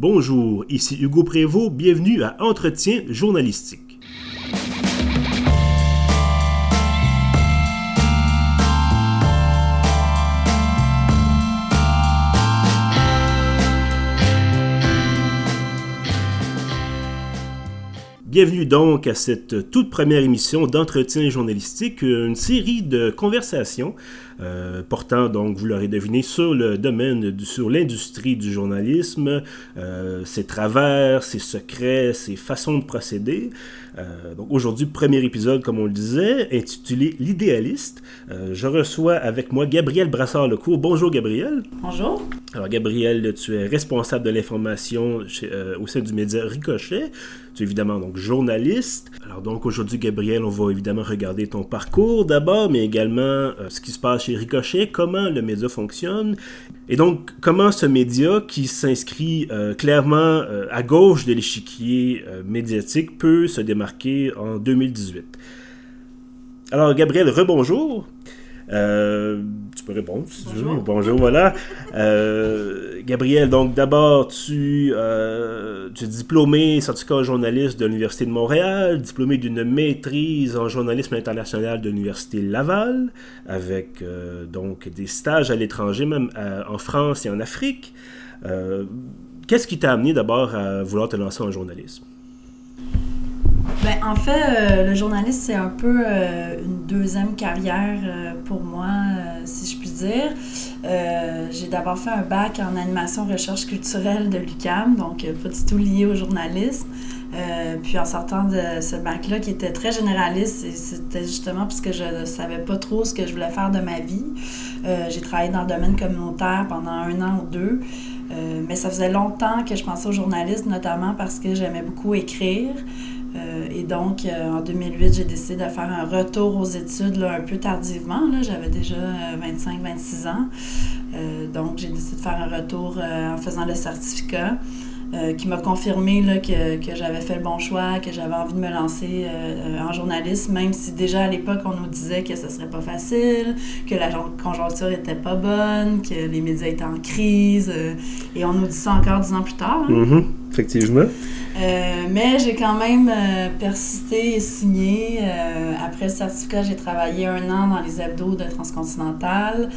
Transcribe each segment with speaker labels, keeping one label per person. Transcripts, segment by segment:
Speaker 1: Bonjour, ici Hugo Prévost, bienvenue à Entretien journalistique. Bienvenue donc à cette toute première émission d'entretien journalistique, une série de conversations euh, portant donc, vous l'aurez deviné, sur le domaine, sur l'industrie du journalisme, euh, ses travers, ses secrets, ses façons de procéder. Euh, donc aujourd'hui, premier épisode, comme on le disait, intitulé L'idéaliste. je reçois avec moi Gabriel Brassard-Lecourt. Bonjour Gabriel.
Speaker 2: Bonjour.
Speaker 1: Alors Gabriel, tu es responsable de l'information au sein du média Ricochet. Tu es évidemment donc journaliste. Alors donc aujourd'hui, Gabriel, on va évidemment regarder ton parcours d'abord, mais également ce qui se passe chez Ricochet, comment le média fonctionne, et donc comment ce média qui s'inscrit euh, clairement euh, à gauche de l'échiquier euh, médiatique peut se démarquer en 2018. Alors Gabriel, rebonjour. Euh, tu peux répondre si tu veux. Bonjour, voilà. Euh, Gabriel, donc d'abord, tu, euh, tu es diplômé certificat journaliste de l'Université de Montréal, diplômé d'une maîtrise en journalisme international de l'Université Laval, avec donc des stages à l'étranger, même en France et en Afrique. Qu'est-ce qui t'a amené d'abord à vouloir te lancer en journalisme?
Speaker 2: Ben, en fait, euh, le journaliste, c'est un peu euh, une deuxième carrière euh, pour moi, si je puis dire. j'ai d'abord fait un bac en animation recherche culturelle de l'UCAM, donc pas du tout lié au journalisme. puis en sortant de ce bac-là, qui était très généraliste, c'était justement parce que je ne savais pas trop ce que je voulais faire de ma vie. j'ai travaillé dans le domaine communautaire pendant un an ou deux. mais ça faisait longtemps que je pensais au journalisme, notamment parce que j'aimais beaucoup écrire. Euh, et donc, euh, en 2008, j'ai décidé de faire un retour aux études un peu tardivement. J'avais déjà 25-26 euh, ans. donc, j'ai décidé de faire un retour en faisant le certificat. qui m'a confirmé que j'avais fait le bon choix, que j'avais envie de me lancer en journalisme, même si déjà à l'époque on nous disait que ce serait pas facile, que la conjoncture était pas bonne, que les médias étaient en crise, et on nous dit ça encore dix ans plus tard. Hein.
Speaker 1: Mm-hmm. Effectivement.
Speaker 2: Euh, mais j'ai quand même euh, persisté et signé. Euh, après le certificat, j'ai travaillé un an dans les hebdos de Transcontinental.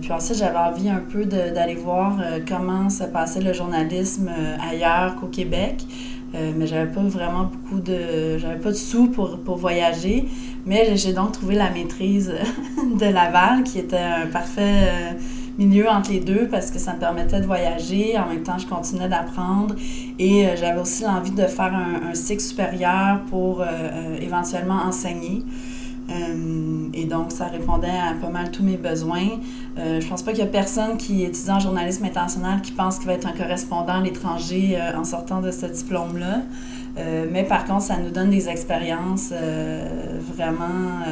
Speaker 2: puis ensuite, j'avais envie un peu d'aller voir comment se passait le journalisme ailleurs qu'au Québec. mais j'avais pas vraiment beaucoup de. J'avais pas de sous pour, pour voyager. Mais j'ai donc trouvé la maîtrise de Laval, qui était un parfait milieu entre les deux parce que ça me permettait de voyager. En même temps, je continuais d'apprendre et euh, j'avais aussi l'envie de faire un, cycle supérieur pour euh, euh, éventuellement enseigner. et donc, ça répondait à pas mal tous mes besoins. je pense pas qu'il y a personne qui étudie en journalisme international qui pense qu'il va être un correspondant à l'étranger en sortant de ce diplôme-là. mais par contre, ça nous donne des expériences vraiment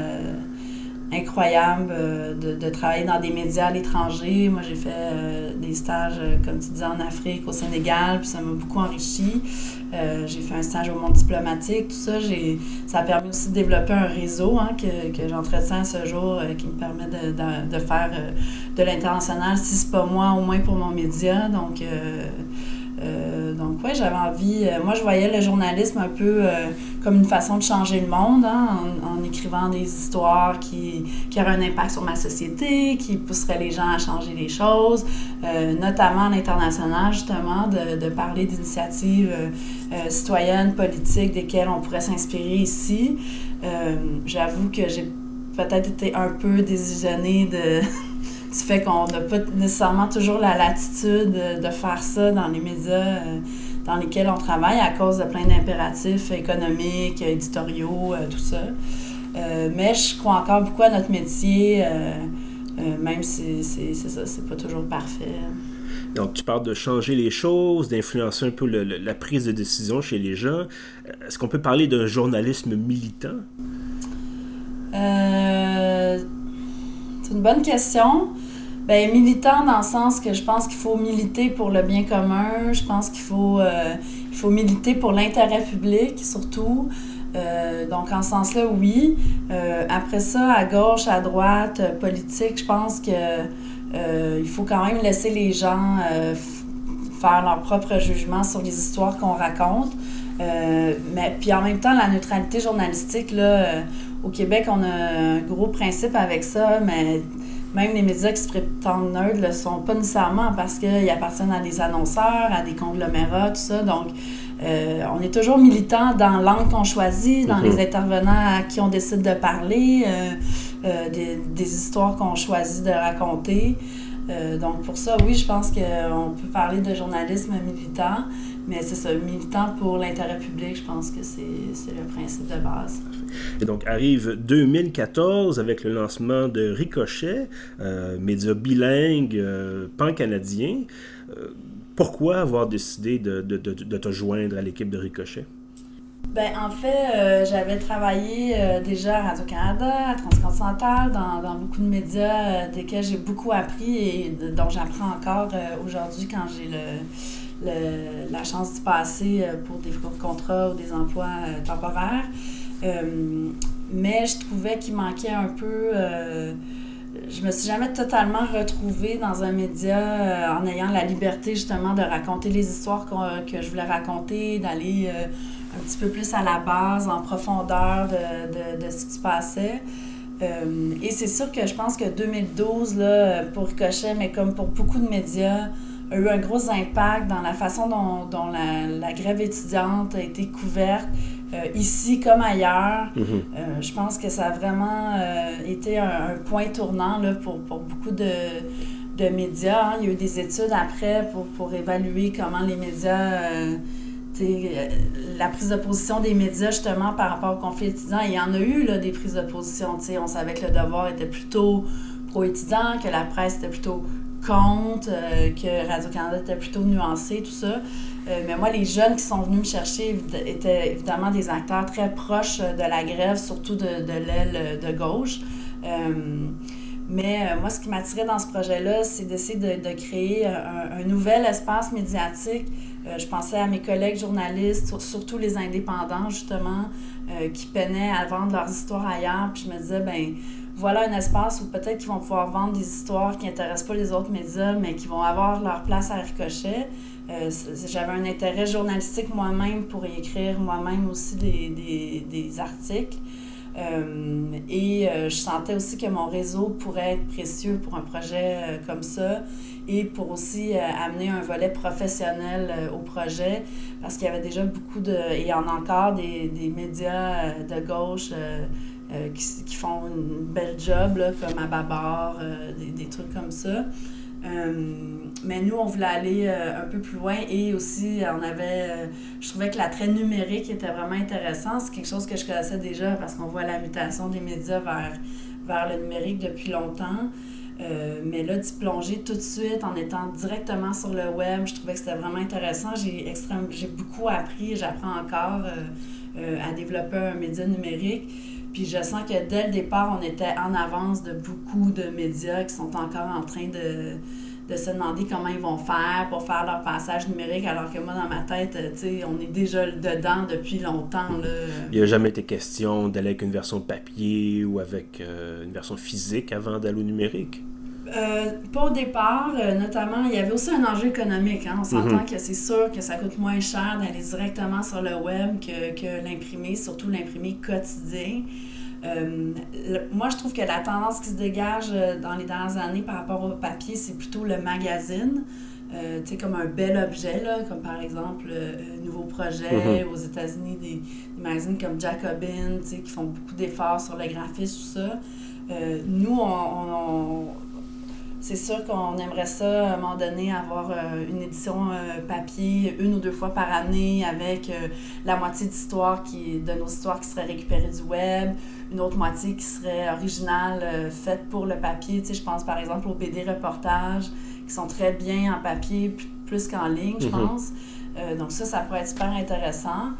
Speaker 2: incroyable euh, de, travailler dans des médias à l'étranger. Moi, j'ai fait euh, des stages, euh, comme tu disais, en Afrique, au Sénégal, puis ça m'a beaucoup enrichi. j'ai fait un stage au monde diplomatique, tout ça. Ça a permis aussi de développer un réseau hein, que, que j'entretiens ce jour qui me permet de, de, de faire de l'international, si c'est pas moi, au moins pour mon média. Donc, donc, oui, j'avais envie. Moi, je voyais le journalisme un peu comme une façon de changer le monde, hein, en, écrivant des histoires qui, qui auraient un impact sur ma société, qui pousseraient les gens à changer les choses, notamment à l'international, justement, de, de parler d'initiatives citoyennes, politiques, desquelles on pourrait s'inspirer ici. J'avoue que j'ai peut-être été un peu désillusionnée de du fait qu'on n'a pas nécessairement toujours la latitude de faire ça dans les médias euh, dans lesquels on travaille à cause de plein d'impératifs économiques, éditoriaux, euh, tout ça. Euh, mais je crois encore beaucoup à notre métier, même si c'est ça, c'est pas toujours parfait.
Speaker 1: Donc, tu parles de changer les choses, d'influencer un peu la prise de décision chez les gens. Est-ce qu'on peut parler d'un journalisme militant?
Speaker 2: c'est une bonne question. Ben, militant dans le sens que je pense qu'il faut militer pour le bien commun, je pense qu'il faut, euh, faut militer pour l'intérêt public surtout. Euh, donc, en ce sens-là, oui. Euh, après ça, à gauche, à droite, politique, je pense que il faut quand même laisser les gens faire leur propre jugement sur les histoires qu'on raconte. mais puis en même temps, la neutralité journalistique, là, au Québec, on a un gros principe avec ça, mais même les médias qui se prétendent neutres ne le sont pas nécessairement parce qu'ils appartiennent à des annonceurs, à des conglomérats, tout ça. Donc, euh, on est toujours militant dans l'angle qu'on choisit, dans les mhm. intervenants à qui on décide de parler, euh, euh, des, des, histoires qu'on choisit de raconter. donc, pour ça, oui, je pense qu'on peut parler de journalisme militant, mais c'est ça, militant pour l'intérêt public, je pense que c'est le principe de base.
Speaker 1: Et donc arrive 2014 avec le lancement de Ricochet, euh, média bilingue, euh, pan-canadien. Euh, pourquoi avoir décidé de, de, de, te joindre à l'équipe de Ricochet?
Speaker 2: Ben, en fait, j'avais travaillé déjà à Radio-Canada, à Transcontinental, dans, dans, beaucoup de médias desquels j'ai beaucoup appris et dont j'apprends encore aujourd'hui quand j'ai le, la chance d'y passer pour des contrats ou des emplois temporaires. Euh, mais je trouvais qu'il manquait un peu. Euh, je me suis jamais totalement retrouvée dans un média euh, en ayant la liberté justement de raconter les histoires que je voulais raconter, d'aller un petit peu plus à la base, en profondeur de, de, de ce qui se passait. et c'est sûr que je pense que 2012, là, pour Ricochet, mais comme pour beaucoup de médias, a eu un gros impact dans la façon dont, dont la, la, grève étudiante a été couverte euh, ici comme ailleurs. Mhm. Euh, je pense que ça a vraiment euh, été un, point tournant là, pour, pour, beaucoup de, de médias. Hein. Il y a eu des études après pour, pour évaluer comment les médias la prise de position des médias justement par rapport au conflit étudiant, il y en a eu là, des prises de position. On savait que le devoir était plutôt pro-étudiant, que la presse était plutôt contre, que Radio-Canada était plutôt nuancé, tout ça. Euh, mais moi, les jeunes qui sont venus me chercher étaient évidemment des acteurs très proches de la grève, surtout de, l'aile de gauche. Euh, mais euh, moi, ce qui m'attirait dans ce projet-là, c'est d'essayer de, de, créer un, nouvel espace médiatique. je pensais à mes collègues journalistes, surtout les indépendants, justement, qui peinaient à vendre leurs histoires ailleurs. Puis je me disais, ben voilà un espace où peut-être qu'ils vont pouvoir vendre des histoires qui n'intéressent pas les autres médias, mais qui vont avoir leur place à ricochet. Euh, j'avais un intérêt journalistique moi-même pour écrire moi-même aussi des, des, des articles. Euh, et euh, je sentais aussi que mon réseau pourrait être précieux pour un projet comme ça et pour aussi amener un volet professionnel au projet parce qu'il y avait déjà beaucoup de, et il y en a encore des, des médias de gauche qui, qui, font une belle job comme à Babar, des, des, trucs comme ça. Euh, mais nous, on voulait aller euh, un peu plus loin et aussi, on avait. Euh, je trouvais que l'attrait numérique était vraiment intéressant. C'est quelque chose que je connaissais déjà parce qu'on voit la mutation des médias vers, vers le numérique depuis longtemps. mais là, d'y plonger tout de suite en étant directement sur le web, je trouvais que c'était vraiment intéressant. J'ai j'ai beaucoup appris, j'apprends encore à développer un média numérique. Puis je sens que dès le départ, on était en avance de beaucoup de médias qui sont encore en train de, de se demander comment ils vont faire pour faire leur passage numérique, alors que moi, dans ma tête, tu sais, on est déjà dedans depuis longtemps. Là.
Speaker 1: Il n'y a jamais été question d'aller avec une version papier ou avec euh, une version physique avant d'aller au numérique?
Speaker 2: Euh, pas au départ, euh, notamment, il y avait aussi un enjeu économique. Hein. On s'entend mhm. que c'est sûr que ça coûte moins cher d'aller directement sur le web que, que l'imprimer, surtout l'imprimer quotidien. Euh, moi, je trouve que la tendance qui se dégage dans les dernières années par rapport au papier, c'est plutôt le magazine. Euh, tu sais, comme un bel objet, là, comme par exemple Nouveau Projet mhm. aux États-Unis, des, magazines comme Jacobin, tu sais, qui font beaucoup d'efforts sur le graphisme, tout ça. nous, on c'est sûr qu'on aimerait ça, à un moment donné, avoir euh, une édition euh, papier une ou deux fois par année avec euh, la moitié d'histoire qui, de nos histoires qui serait récupérée du web, une autre moitié qui serait originale, faite pour le papier. Tu sais, je pense par exemple aux BD reportages qui sont très bien en papier plus qu'en ligne, je mm-hmm. pense. donc ça, ça pourrait être super intéressant.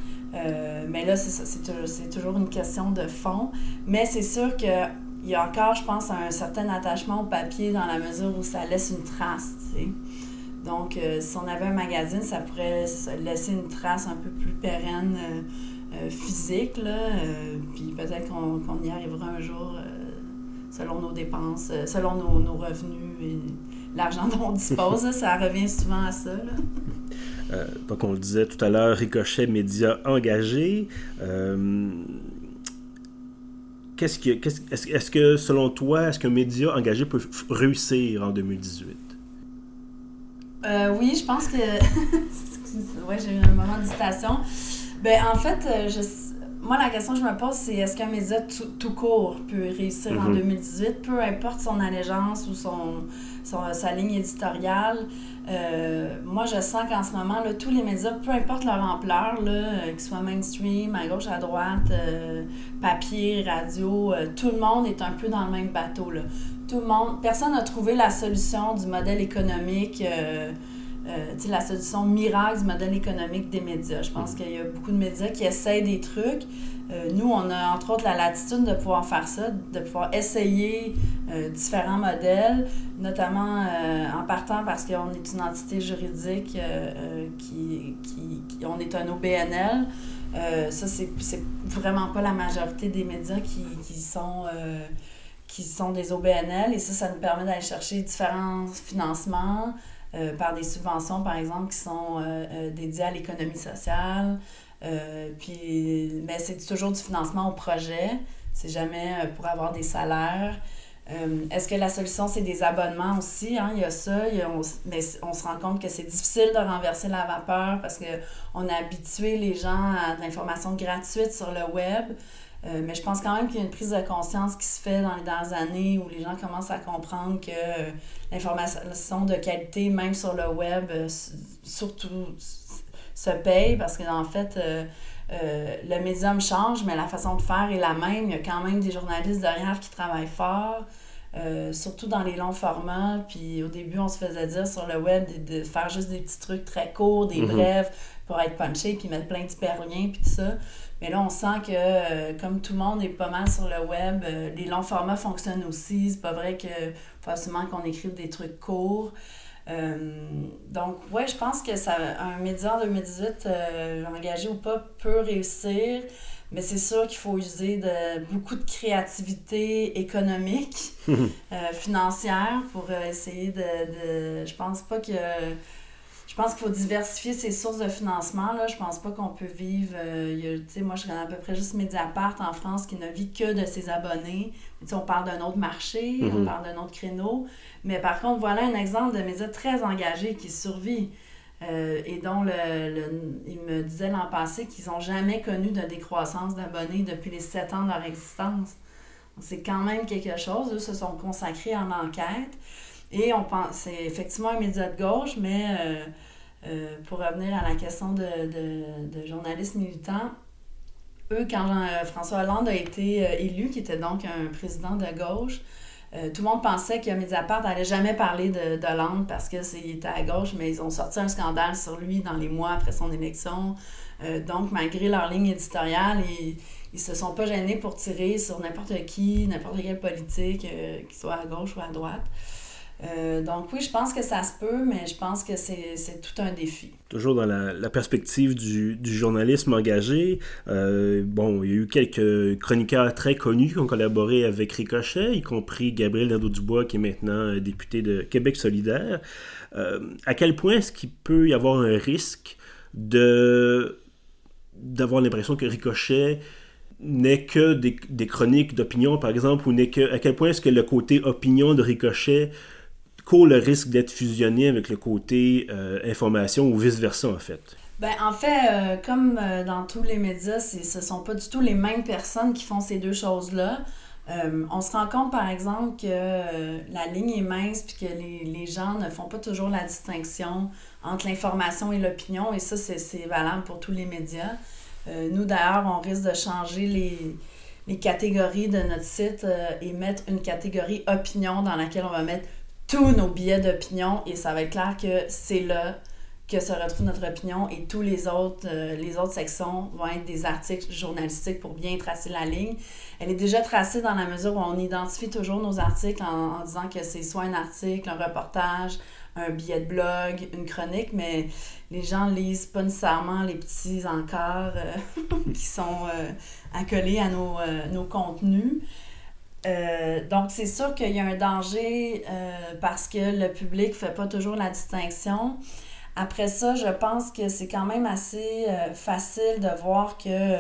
Speaker 2: mais là, c'est toujours une question de fond. Mais c'est sûr que il y a encore, je pense, un certain attachement au papier dans la mesure où ça laisse une trace. Donc, euh, si on avait un magazine, ça pourrait laisser une trace un peu plus pérenne euh, euh, physique, puis peut-être qu'on y arrivera un jour selon nos dépenses, selon nos, revenus et l'argent dont on dispose. ça revient souvent à ça,
Speaker 1: donc, on le disait tout à l'heure, Ricochet, média engagé. Qu'est-ce que, est-ce, est que, selon toi, est-ce qu'un média engagé peut réussir en 2018?
Speaker 2: oui, je pense que. ouais, j'ai eu un moment d'hésitation. Ben, en fait, je moi, la question que je me pose, c'est est-ce qu'un média tout, court peut réussir en 2018, mhm. peu importe son allégeance ou son, sa ligne éditoriale? Euh, moi, je sens qu'en ce moment, là, tous les médias, peu importe leur ampleur, euh, qu'ils soient mainstream, à gauche, à droite, euh, papier, radio, tout le monde est un peu dans le même bateau. Là. Tout le monde, personne n'a trouvé la solution du modèle économique. Euh, la solution miracle du modèle économique des médias. Je pense mm. qu'il y a beaucoup de médias qui essayent des trucs. Euh, nous, on a entre autres la latitude de pouvoir faire ça, de pouvoir essayer euh, différents modèles, notamment en partant parce qu'on est une entité juridique qui, qui, On est un OBNL. ça, c'est vraiment pas la majorité des médias qui, qui sont qui sont des OBNL et ça, ça nous permet d'aller chercher différents financements, euh, par des subventions, par exemple, qui sont euh, euh, dédiées à l'économie sociale. puis, mais c'est toujours du financement au projet. C'est jamais pour avoir des salaires. Est-ce que la solution, c'est des abonnements aussi? Hein? Il y a ça. mais on se rend compte que c'est difficile de renverser la vapeur parce qu'on a habitué les gens à de l'information gratuite sur le web. Euh, mais je pense quand même qu'il y a une prise de conscience qui se fait dans les dernières années où les gens commencent à comprendre que euh, l'information de qualité, même sur le web, euh, surtout se paye parce que en fait, le médium change, mais la façon de faire est la même. Il y a quand même des journalistes derrière qui travaillent fort. surtout dans les longs formats. Puis au début, on se faisait dire sur le web de, faire juste des petits trucs très courts, des mm-hmm. brefs pour être punché, puis mettre plein d'hyperliens, puis tout ça. Mais là, on sent que, euh, comme tout le monde est pas mal sur le web, euh, les longs formats fonctionnent aussi. C'est pas vrai que forcément qu'on écrive des trucs courts. Euh, donc, ouais, je pense que ça, un média en 2018, engagé ou pas, peut réussir. Mais c'est sûr qu'il faut user de beaucoup de créativité économique, financière, pour essayer de, de. Je pense pas que pense qu'il faut diversifier ses sources de financement. Là. Je pense pas qu'on peut vivre. Euh, moi, je connais à peu près juste Mediapart en France qui ne vit que de ses abonnés. on parle d'un autre marché, on mm-hmm. parle d'un autre créneau. Mais par contre, voilà un exemple de médias très engagés qui survit. Euh, et dont le, il me disait l'an passé qu'ils n'ont jamais connu de décroissance d'abonnés depuis les sept ans de leur existence. C'est quand même quelque chose. Eux se sont consacrés en enquête. Et on pense, c'est effectivement un média de gauche, mais euh, euh, pour revenir à la question de, de, de journalistes militants, eux, quand euh, François Hollande a été élu, qui était donc un président de gauche, tout le monde pensait que Mediapart n'allait jamais parler de, Hollande parce qu'il était à gauche, mais ils ont sorti un scandale sur lui dans les mois après son élection. donc, malgré leur ligne éditoriale, ils, ils se sont pas gênés pour tirer sur n'importe qui, n'importe quelle politique, qu'il soit à gauche ou à droite. Euh, donc oui, je pense que ça se peut, mais je pense que c'est tout un défi.
Speaker 1: Toujours dans la, perspective du, du, journalisme engagé, euh, bon, il y a eu quelques chroniqueurs très connus qui ont collaboré avec Ricochet, y compris Gabriel Nadeau-Dubois, qui est maintenant député de Québec solidaire. Euh, à quel point est-ce qu'il peut y avoir un risque de d'avoir l'impression que Ricochet n'est que des, des chroniques d'opinion, par exemple, ou n'est que à quel point est-ce que le côté opinion de Ricochet court le risque d'être fusionné avec le côté euh, information ou vice-versa, en fait?
Speaker 2: Ben, en fait, euh, comme euh, dans tous les médias, ce ne sont pas du tout les mêmes personnes qui font ces deux choses-là. on se rend compte, par exemple, que la ligne est mince puis que les, les, gens ne font pas toujours la distinction entre l'information et l'opinion, et ça, c'est valable pour tous les médias. nous, d'ailleurs, on risque de changer les, les catégories de notre site et mettre une catégorie opinion dans laquelle on va mettre tous nos billets d'opinion et ça va être clair que c'est là que se retrouve notre opinion et tous les autres, euh, les autres sections vont être des articles journalistiques pour bien tracer la ligne. Elle est déjà tracée dans la mesure où on identifie toujours nos articles en, disant que c'est soit un article, un reportage, un billet de blog, une chronique, mais les gens lisent pas nécessairement les petits encarts euh, qui sont euh, accolés à nos, nos contenus. Euh, donc, c'est sûr qu'il y a un danger euh, parce que le public ne fait pas toujours la distinction. Après ça, je pense que c'est quand même assez facile de voir que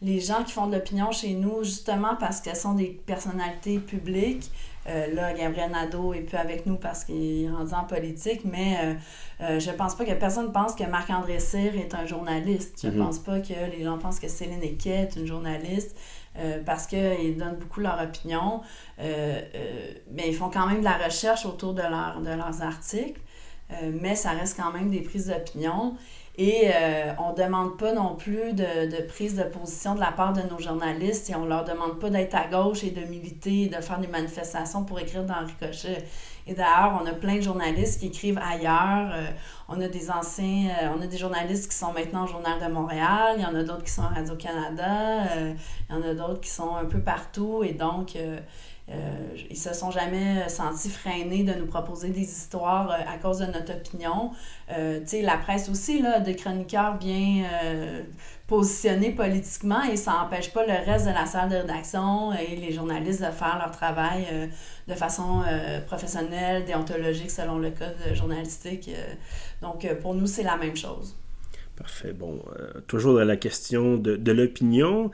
Speaker 2: les gens qui font de l'opinion chez nous, justement parce qu'elles sont des personnalités publiques, euh, là, Gabriel Nadeau est plus avec nous parce qu'il est rendu en politique, mais euh, euh, je pense pas que personne pense que Marc-André Cyr est un journaliste. Je ne mhm. pense pas que les gens pensent que Céline Equet est une journaliste parce qu'ils donnent beaucoup leur opinion. mais ils font quand même de la recherche autour de, leur, de leurs articles, mais ça reste quand même des prises d'opinion. Et euh, on ne demande pas non plus de, de, prise de position de la part de nos journalistes et on ne leur demande pas d'être à gauche et de militer, de faire des manifestations pour écrire dans Ricochet. Et d'ailleurs, on a plein de journalistes qui écrivent ailleurs. Euh, on a des anciens, euh, on a des journalistes qui sont maintenant au Journal de Montréal. Il y en a d'autres qui sont à Radio-Canada. il y en a d'autres qui sont un peu partout. Et donc, euh, ils se sont jamais sentis freinés de nous proposer des histoires euh, à cause de notre opinion. Euh, tu sais, la presse aussi, là, de chroniqueurs bien euh, positionnés politiquement et ça n'empêche pas le reste de la salle de rédaction et les journalistes de faire leur travail de façon professionnelle, déontologique selon le code journalistique. donc, pour nous, c'est la même chose.
Speaker 1: Parfait. Bon, toujours dans la question de l'opinion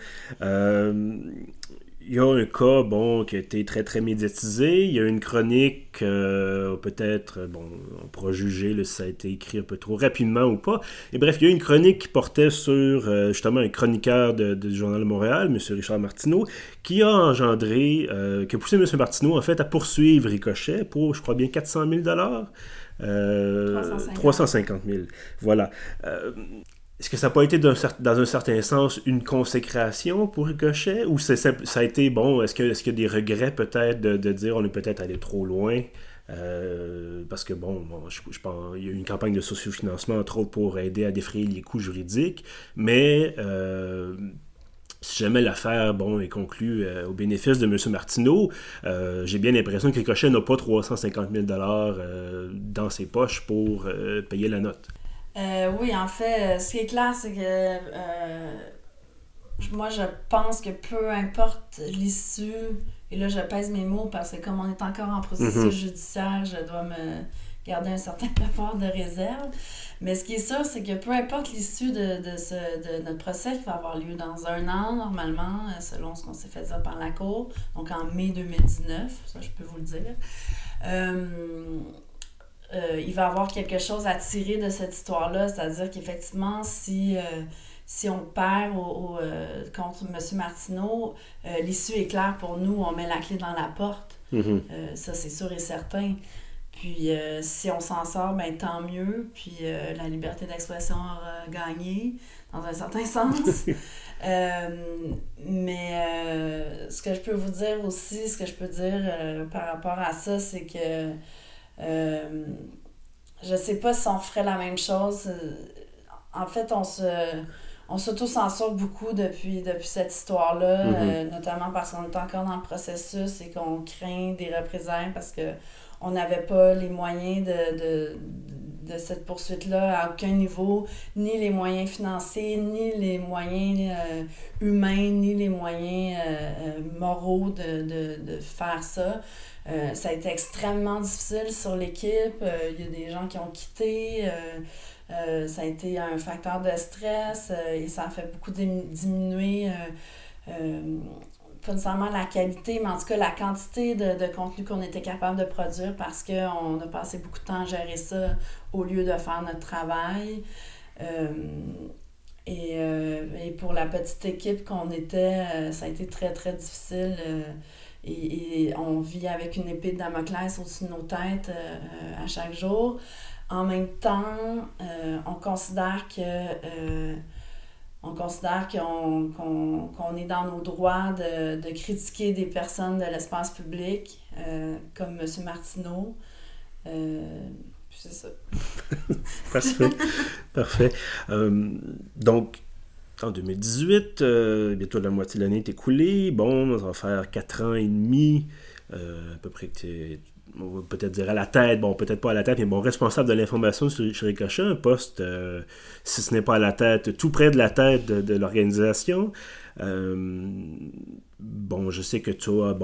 Speaker 1: il y a un cas, bon, qui a été très, très médiatisé. Il y a une chronique, euh, peut-être, bon, on pourra juger si ça a été écrit un peu trop rapidement ou pas. Et bref, il y a une chronique qui portait sur, euh, justement, un chroniqueur du Journal de Montréal, M. Richard Martineau, qui a engendré, euh, qui a poussé M. Martineau, en fait, à poursuivre Ricochet pour, je crois bien, 400 000 350. 350 000. Voilà. Est-ce que ça n'a pas été dans un certain sens une consécration pour Ricochet ou ça, a été, bon, est-ce qu'il est y a des regrets peut-être de, dire on est peut-être allé trop loin euh, parce que bon, je, pense il y a eu une campagne de sociofinancement entre autres pour aider à défrayer les coûts juridiques, mais euh, si jamais l'affaire bon, est conclue euh, au bénéfice de M. Martineau, j'ai bien l'impression que Ricochet n'a pas 350 000 dans ses poches pour payer la note.
Speaker 2: Euh, oui, en fait, euh, ce qui est clair, c'est que euh, moi, je pense que peu importe l'issue, et là, je pèse mes mots parce que comme on est encore en processus mhm. judiciaire, je dois me garder un certain rapport de réserve. Mais ce qui est sûr, c'est que peu importe l'issue de, de, ce, de notre procès qui va avoir lieu dans un an, normalement, selon ce qu'on s'est fait dire par la Cour, donc en mai 2019, ça je peux vous le dire. Euh, il va avoir quelque chose à tirer de cette histoire-là. C'est-à-dire qu'effectivement, si, euh, si on perd au, euh, contre M. Martineau, l'issue est claire pour nous. On met la clé dans la porte. Mm-hmm. ça, c'est sûr et certain. Puis si on s'en sort, ben, tant mieux. Puis la liberté d'expression aura gagné, dans un certain sens. mais ce que je peux vous dire aussi, ce que je peux dire par rapport à ça, c'est que euh, je sais pas si on ferait la même chose. En fait, on se on s'auto-censure beaucoup depuis, depuis cette histoire-là, mm-hmm. euh, notamment parce qu'on est encore dans le processus et qu'on craint des représailles parce que on n'avait pas les moyens de, de, cette poursuite-là à aucun niveau, ni les moyens financiers, ni les moyens euh, humains, ni les moyens moraux de, de, faire ça. Euh, ça a été extrêmement difficile sur l'équipe. Euh, il y a des gens qui ont quitté. Euh, ça a été un facteur de stress et ça a fait beaucoup diminuer, pas nécessairement la qualité, mais en tout cas la quantité de, de contenu qu'on était capable de produire parce qu'on a passé beaucoup de temps à gérer ça au lieu de faire notre travail. Et, et, pour la petite équipe qu'on était, ça a été très, très difficile et, on vit avec une épée de Damoclès au-dessus de nos têtes euh, à chaque jour. En même temps, euh, on considère que euh, on considère qu'on est dans nos droits de, critiquer des personnes de l'espace public, comme M. Martineau. c'est ça.
Speaker 1: Parfait. Parfait. donc, en 2018, euh, bientôt la moitié de l'année est écoulée. Bon, ça va faire 4 ans et demi, euh, à peu près on peut-être dire à la tête, bon, peut-être pas à la tête, mais bon, responsable de l'information chez Ricochet, un poste, euh, si ce n'est pas à la tête, tout près de la tête de, l'organisation. Euh, bon, je sais que tu as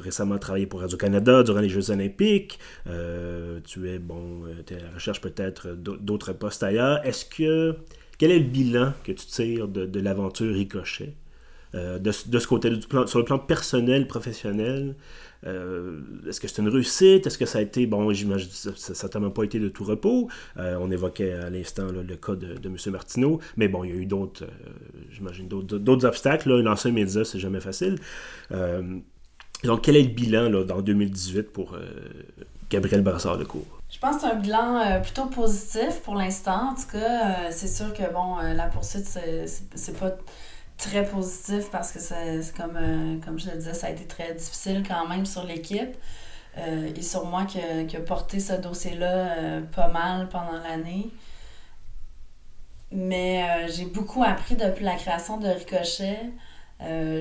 Speaker 1: récemment travaillé pour Radio-Canada durant les Jeux olympiques. Euh, tu es, bon, tu es à la recherche peut-être d'autres postes ailleurs. Est-ce que, quel est le bilan que tu tires de, l'aventure Ricochet? De, de, ce côté, sur le plan personnel, professionnel, euh, est-ce que c'est une réussite? Est-ce que ça a été, bon, j'imagine ça n'a certainement pas été de tout repos. Euh, on évoquait à l'instant le cas de, de, M. Martineau, mais bon, il y a eu d'autres, euh, j'imagine, d'autres obstacles. Là. Lancer un média, c'est jamais facile. donc, quel est le bilan dans 2018 pour Gabriel brassard cours
Speaker 2: Je pense que c'est un bilan plutôt positif pour l'instant. En tout cas, c'est sûr que, bon, la poursuite, c'est pas très positif parce que c'est comme, euh, comme je le disais, ça a été très difficile quand même sur l'équipe euh, et sur moi qui, qui a porté ce dossier-là euh, pas mal pendant l'année. Mais j'ai beaucoup appris depuis la création de Ricochet.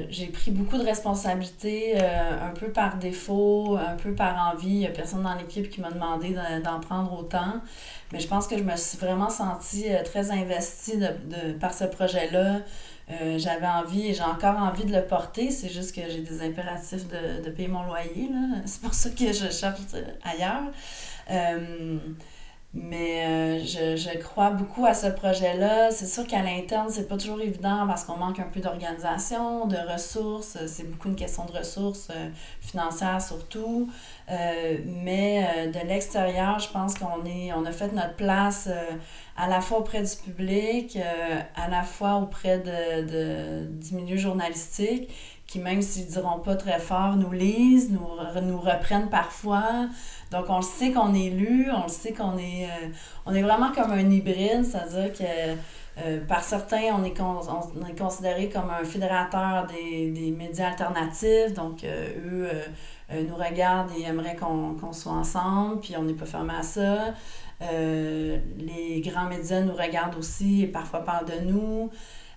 Speaker 2: J'ai pris beaucoup de responsabilités, un peu par défaut, un peu par envie. Il n'y a personne dans l'équipe qui m'a demandé d'en prendre autant. Mais je pense que je me suis vraiment sentie très investie par ce projet-là. Euh, j'avais envie et j'ai encore envie de le porter. C'est juste que j'ai des impératifs de, de payer mon loyer. C'est pour ça que je cherche ailleurs. Euh, mais euh, je, je, crois beaucoup à ce projet-là. C'est sûr qu'à l'interne, c'est pas toujours évident parce qu'on manque un peu d'organisation, de ressources. C'est beaucoup une question de ressources financières surtout. Euh, mais euh, de l'extérieur, je pense qu'on est on a fait notre place euh, à la fois auprès du public, à la fois auprès de, de, du milieu journalistique, qui même s'ils diront pas très fort, nous lisent, nous, nous reprennent parfois. Donc on le sait qu'on est lu, on le sait qu'on est on est vraiment comme un hybride, c'est-à-dire que par certains, on est, on est considéré comme un fédérateur des, des médias alternatifs. Donc, eux, euh, nous regardent et aimeraient qu'on soit ensemble, puis on n'est pas fermé à ça. Euh, les grands médias nous regardent aussi et parfois parlent de nous.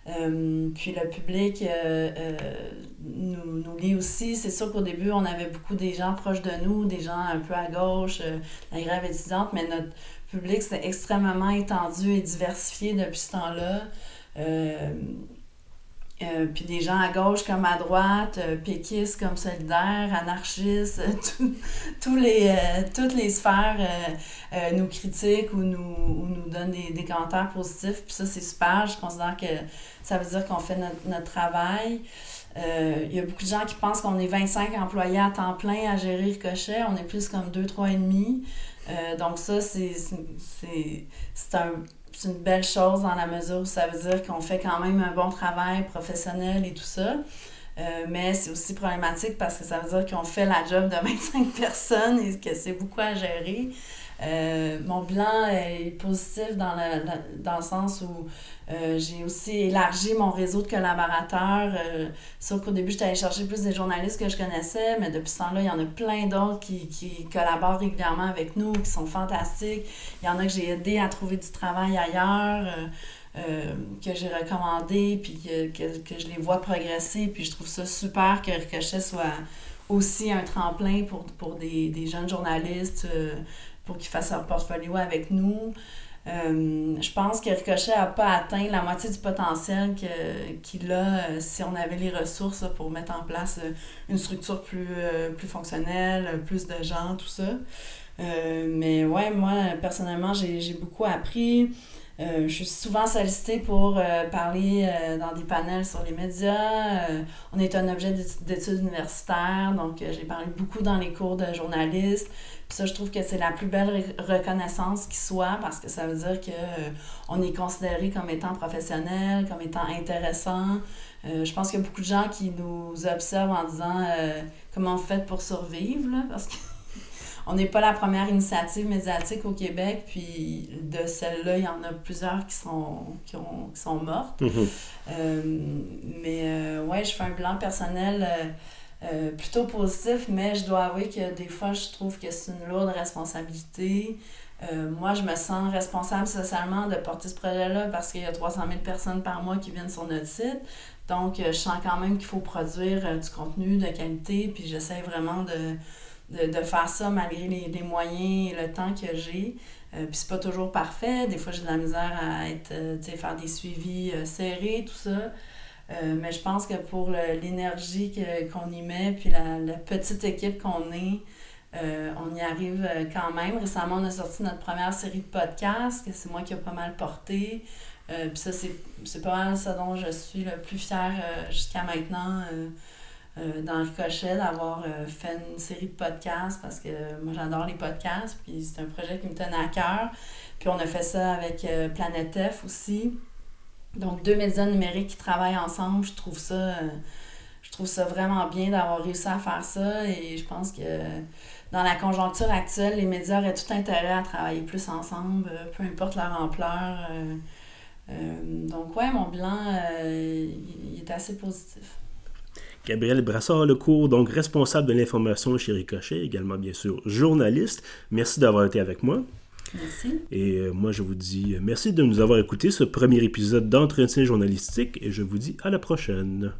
Speaker 2: Euh, puis le public nous, nous, lit aussi. C'est sûr qu'au début, on avait beaucoup des gens proches de nous, des gens un peu à gauche, la grève étudiante, mais notre public s'est extrêmement étendu et diversifié depuis ce temps-là. Euh, puis des gens à gauche comme à droite, euh, péquistes comme solidaires, anarchistes, tous les, euh, toutes les sphères nous critiquent ou nous, ou nous donnent des, commentaires positifs. Puis ça, c'est super. Je considère que ça veut dire qu'on fait notre, notre travail. Il y a beaucoup de gens qui pensent qu'on est 25 employés à temps plein à gérer Ricochet. On est plus comme 2, 3 et donc ça, c'est un c'est une belle chose dans la mesure où ça veut dire qu'on fait quand même un bon travail professionnel et tout ça. Euh, mais c'est aussi problématique parce que ça veut dire qu'on fait la job de 25 personnes et que c'est beaucoup à gérer. Euh, mon bilan est positif dans le, dans le sens où euh, j'ai aussi élargi mon réseau de collaborateurs. Euh, sauf qu'au début, j'étais allée chercher plus des journalistes que je connaissais, mais depuis ce temps-là, il y en a plein d'autres qui, qui collaborent régulièrement avec nous, qui sont fantastiques. Il y en a que j'ai aidé à trouver du travail ailleurs. que j'ai recommandé, puis que, que, que, je les vois progresser. Puis je trouve ça super que Ricochet soit aussi un tremplin pour, pour des, des jeunes journalistes pour qu'ils fassent leur portfolio avec nous. Euh, je pense que Ricochet n'a pas atteint la moitié du potentiel qu'il a euh, si on avait les ressources pour mettre en place euh, une structure plus, plus fonctionnelle, plus de gens, tout ça. mais ouais, moi, personnellement, j'ai beaucoup appris. je suis souvent sollicitée pour parler dans des panels sur les médias. on est un objet d'études universitaires, donc j'ai parlé beaucoup dans les cours de journalisme ça, je trouve que c'est la plus belle reconnaissance qui soit parce que ça veut dire que euh, on est considéré comme étant professionnel, comme étant intéressant. Euh, je pense qu'il y a beaucoup de gens qui nous observent en disant euh, comment on fait pour survivre, là, parce que on n'est pas la première initiative médiatique au Québec, puis de celle-là, il y en a plusieurs qui sont, qui ont, qui sont mortes. Mm-hmm. mais ouais, je fais un bilan personnel euh, plutôt positif, mais je dois avouer que des fois, je trouve que c'est une lourde responsabilité. Euh, moi, je me sens responsable socialement de porter ce projet-là parce qu'il y a 300 000 personnes par mois qui viennent sur notre site. Donc, euh, je sens quand même qu'il faut produire du contenu de qualité, puis j'essaie vraiment de, de, faire ça malgré les, moyens et le temps que j'ai. Puis c'est pas toujours parfait. Des fois, j'ai de la misère à être, faire des suivis serrés, tout ça. Mais je pense que pour l'énergie qu'on y met, puis la, petite équipe qu'on est, on y arrive quand même. Récemment, on a sorti notre première série de podcasts, que c'est moi qui ai pas mal porté. puis ça, c'est pas mal ça dont je suis le plus fière jusqu'à maintenant. Euh, dans le cochet d'avoir euh, fait une série de podcasts parce que moi j'adore les podcasts, puis c'est un projet qui me tenait à cœur. Puis on a fait ça avec euh, Planète F aussi. Donc deux médias numériques qui travaillent ensemble, je trouve ça je trouve ça vraiment bien d'avoir réussi à faire ça et je pense que dans la conjoncture actuelle, les médias auraient tout intérêt à travailler plus ensemble, peu importe leur ampleur. donc ouais, mon bilan il est assez positif.
Speaker 1: Gabriel Brassard-Lecourt, donc responsable de l'information chez Ricochet, également bien sûr journaliste. Merci d'avoir été avec moi.
Speaker 2: Merci.
Speaker 1: Et euh, moi, je vous dis merci de nous avoir écouté ce premier épisode d'entretien journalistique et je vous dis à la prochaine.